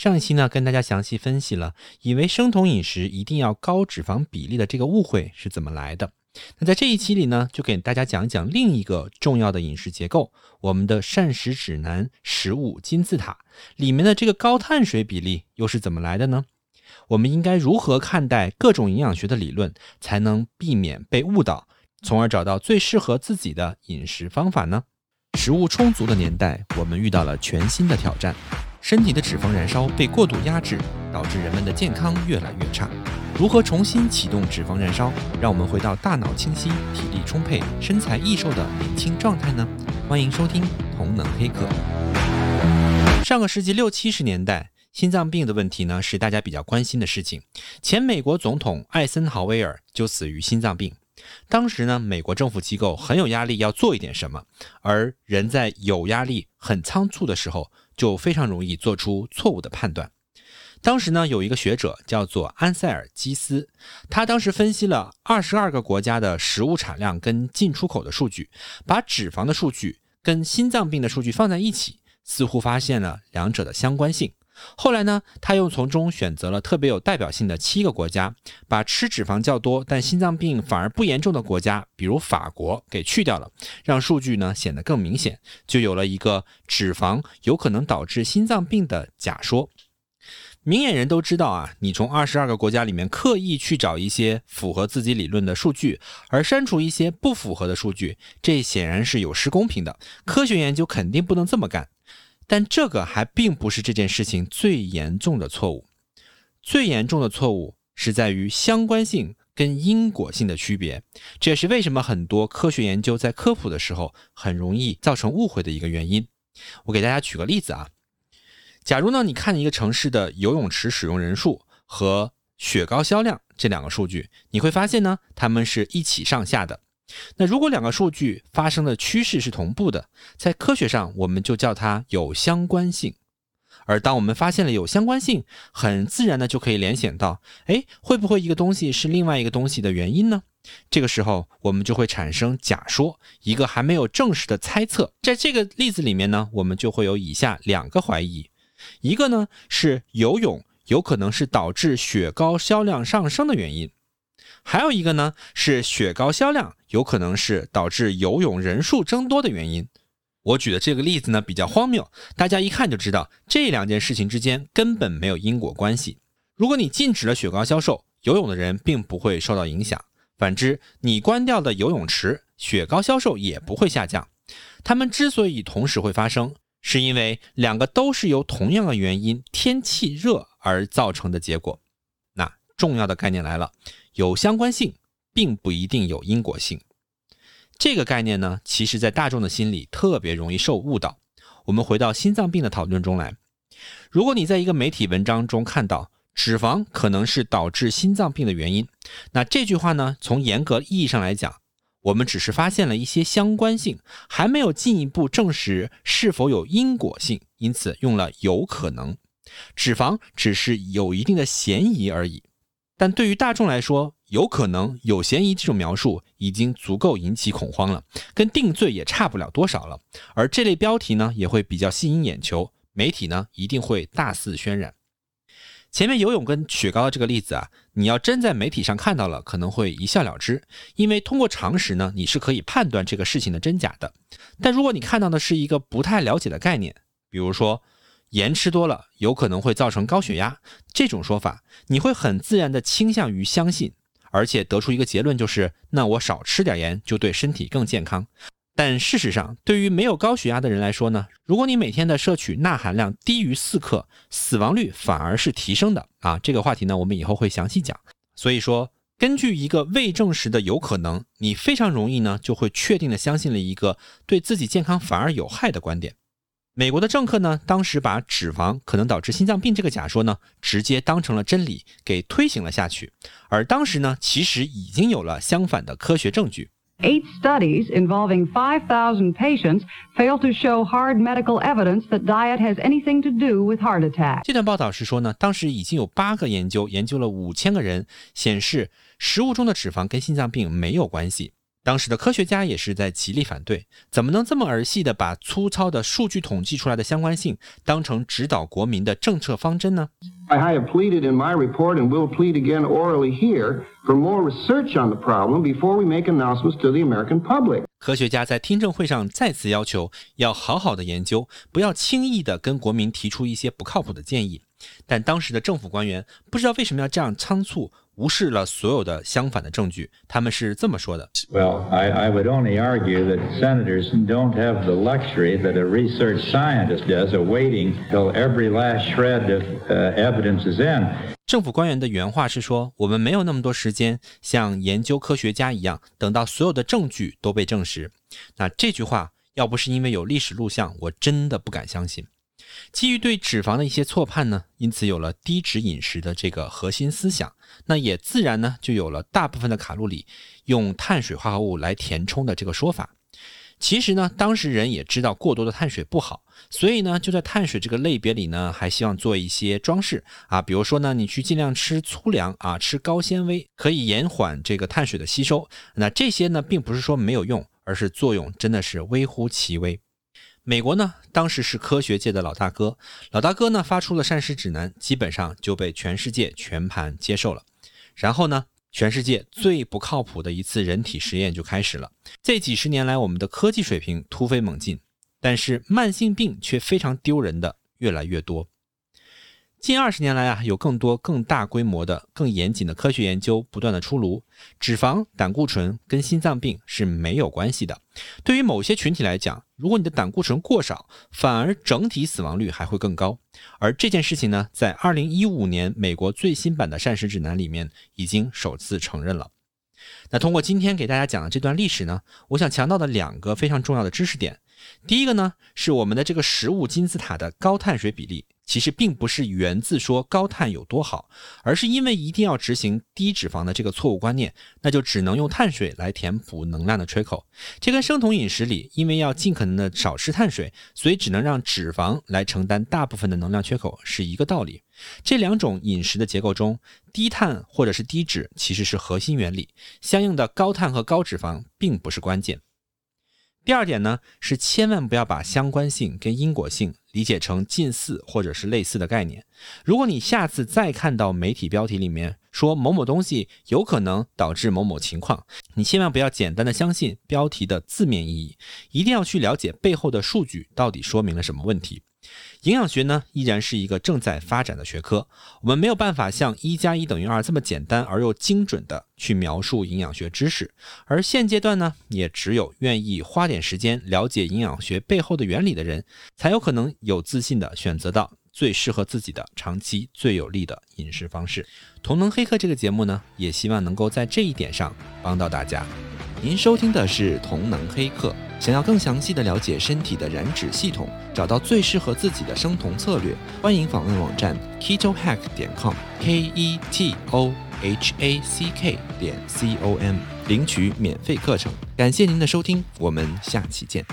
上一期呢，跟大家详细分析了以为生酮饮食一定要高脂肪比例的这个误会是怎么来的。那在这一期里呢，就给大家讲讲另一个重要的饮食结构——我们的膳食指南食物金字塔里面的这个高碳水比例又是怎么来的呢？我们应该如何看待各种营养学的理论，才能避免被误导，从而找到最适合自己的饮食方法呢？食物充足的年代，我们遇到了全新的挑战。身体的脂肪燃烧被过度压制，导致人们的健康越来越差。如何重新启动脂肪燃烧，让我们回到大脑清晰、体力充沛、身材易瘦的年轻状态呢？欢迎收听《同能黑客》。上个世纪六七十年代，心脏病的问题呢是大家比较关心的事情。前美国总统艾森豪威尔就死于心脏病。当时呢，美国政府机构很有压力要做一点什么，而人在有压力、很仓促的时候。就非常容易做出错误的判断。当时呢，有一个学者叫做安塞尔基斯，他当时分析了二十二个国家的食物产量跟进出口的数据，把脂肪的数据跟心脏病的数据放在一起，似乎发现了两者的相关性。后来呢，他又从中选择了特别有代表性的七个国家，把吃脂肪较多但心脏病反而不严重的国家，比如法国，给去掉了，让数据呢显得更明显，就有了一个脂肪有可能导致心脏病的假说。明眼人都知道啊，你从二十二个国家里面刻意去找一些符合自己理论的数据，而删除一些不符合的数据，这显然是有失公平的。科学研究肯定不能这么干。但这个还并不是这件事情最严重的错误，最严重的错误是在于相关性跟因果性的区别，这也是为什么很多科学研究在科普的时候很容易造成误会的一个原因。我给大家举个例子啊，假如呢你看一个城市的游泳池使用人数和雪糕销量这两个数据，你会发现呢它们是一起上下的。那如果两个数据发生的趋势是同步的，在科学上我们就叫它有相关性。而当我们发现了有相关性，很自然的就可以联想到，哎，会不会一个东西是另外一个东西的原因呢？这个时候我们就会产生假说，一个还没有证实的猜测。在这个例子里面呢，我们就会有以下两个怀疑：一个呢是游泳有可能是导致雪糕销量上升的原因。还有一个呢，是雪糕销量有可能是导致游泳人数增多的原因。我举的这个例子呢比较荒谬，大家一看就知道这两件事情之间根本没有因果关系。如果你禁止了雪糕销售，游泳的人并不会受到影响；反之，你关掉的游泳池，雪糕销售也不会下降。它们之所以同时会发生，是因为两个都是由同样的原因——天气热而造成的结果。那重要的概念来了。有相关性，并不一定有因果性。这个概念呢，其实在大众的心里特别容易受误导。我们回到心脏病的讨论中来。如果你在一个媒体文章中看到脂肪可能是导致心脏病的原因，那这句话呢，从严格意义上来讲，我们只是发现了一些相关性，还没有进一步证实是否有因果性，因此用了有可能。脂肪只是有一定的嫌疑而已。但对于大众来说，有可能有嫌疑这种描述已经足够引起恐慌了，跟定罪也差不了多少了。而这类标题呢，也会比较吸引眼球，媒体呢一定会大肆渲染。前面游泳跟雪糕的这个例子啊，你要真在媒体上看到了，可能会一笑了之，因为通过常识呢，你是可以判断这个事情的真假的。但如果你看到的是一个不太了解的概念，比如说，盐吃多了有可能会造成高血压，这种说法你会很自然的倾向于相信，而且得出一个结论就是，那我少吃点盐就对身体更健康。但事实上，对于没有高血压的人来说呢，如果你每天的摄取钠含量低于四克，死亡率反而是提升的啊。这个话题呢，我们以后会详细讲。所以说，根据一个未证实的有可能，你非常容易呢就会确定的相信了一个对自己健康反而有害的观点。美国的政客呢，当时把脂肪可能导致心脏病这个假说呢，直接当成了真理给推行了下去。而当时呢，其实已经有了相反的科学证据。Eight studies involving 5,000 patients fail to show hard medical evidence that diet has anything to do with heart attack。这段报道是说呢，当时已经有八个研究研究了五千个人，显示食物中的脂肪跟心脏病没有关系。当时的科学家也是在极力反对，怎么能这么儿戏的把粗糙的数据统计出来的相关性当成指导国民的政策方针呢？I have pleaded in my report and will plead again orally here for more research on the problem before we make announcements to the American public. 科学家在听证会上再次要求要好好的研究，不要轻易的跟国民提出一些不靠谱的建议。但当时的政府官员不知道为什么要这样仓促。无视了所有的相反的证据，他们是这么说的：Well, I I would only argue that senators don't have the luxury that a research scientist does, of waiting till every last shred of evidence is in. 政府官员的原话是说：“我们没有那么多时间，像研究科学家一样，等到所有的证据都被证实。”那这句话要不是因为有历史录像，我真的不敢相信。基于对脂肪的一些错判呢，因此有了低脂饮食的这个核心思想，那也自然呢就有了大部分的卡路里用碳水化合物来填充的这个说法。其实呢，当时人也知道过多的碳水不好，所以呢就在碳水这个类别里呢，还希望做一些装饰啊，比如说呢，你去尽量吃粗粮啊，吃高纤维，可以延缓这个碳水的吸收。那这些呢，并不是说没有用，而是作用真的是微乎其微。美国呢，当时是科学界的老大哥，老大哥呢发出了膳食指南，基本上就被全世界全盘接受了。然后呢，全世界最不靠谱的一次人体实验就开始了。这几十年来，我们的科技水平突飞猛进，但是慢性病却非常丢人的越来越多。近二十年来啊，有更多、更大规模的、更严谨的科学研究不断的出炉。脂肪、胆固醇跟心脏病是没有关系的。对于某些群体来讲，如果你的胆固醇过少，反而整体死亡率还会更高。而这件事情呢，在二零一五年美国最新版的膳食指南里面已经首次承认了。那通过今天给大家讲的这段历史呢，我想强调的两个非常重要的知识点。第一个呢，是我们的这个食物金字塔的高碳水比例。其实并不是源自说高碳有多好，而是因为一定要执行低脂肪的这个错误观念，那就只能用碳水来填补能量的缺口。这跟生酮饮食里，因为要尽可能的少吃碳水，所以只能让脂肪来承担大部分的能量缺口是一个道理。这两种饮食的结构中，低碳或者是低脂其实是核心原理，相应的高碳和高脂肪并不是关键。第二点呢，是千万不要把相关性跟因果性理解成近似或者是类似的概念。如果你下次再看到媒体标题里面说某某东西有可能导致某某情况，你千万不要简单的相信标题的字面意义，一定要去了解背后的数据到底说明了什么问题。营养学呢，依然是一个正在发展的学科。我们没有办法像一加一等于二这么简单而又精准的去描述营养学知识。而现阶段呢，也只有愿意花点时间了解营养学背后的原理的人，才有可能有自信的选择到最适合自己的长期最有利的饮食方式。同能黑客这个节目呢，也希望能够在这一点上帮到大家。您收听的是同能黑客。想要更详细的了解身体的燃脂系统，找到最适合自己的生酮策略，欢迎访问网站 ketohack 点 com，k e t o h a c k 点 c o m，领取免费课程。感谢您的收听，我们下期见。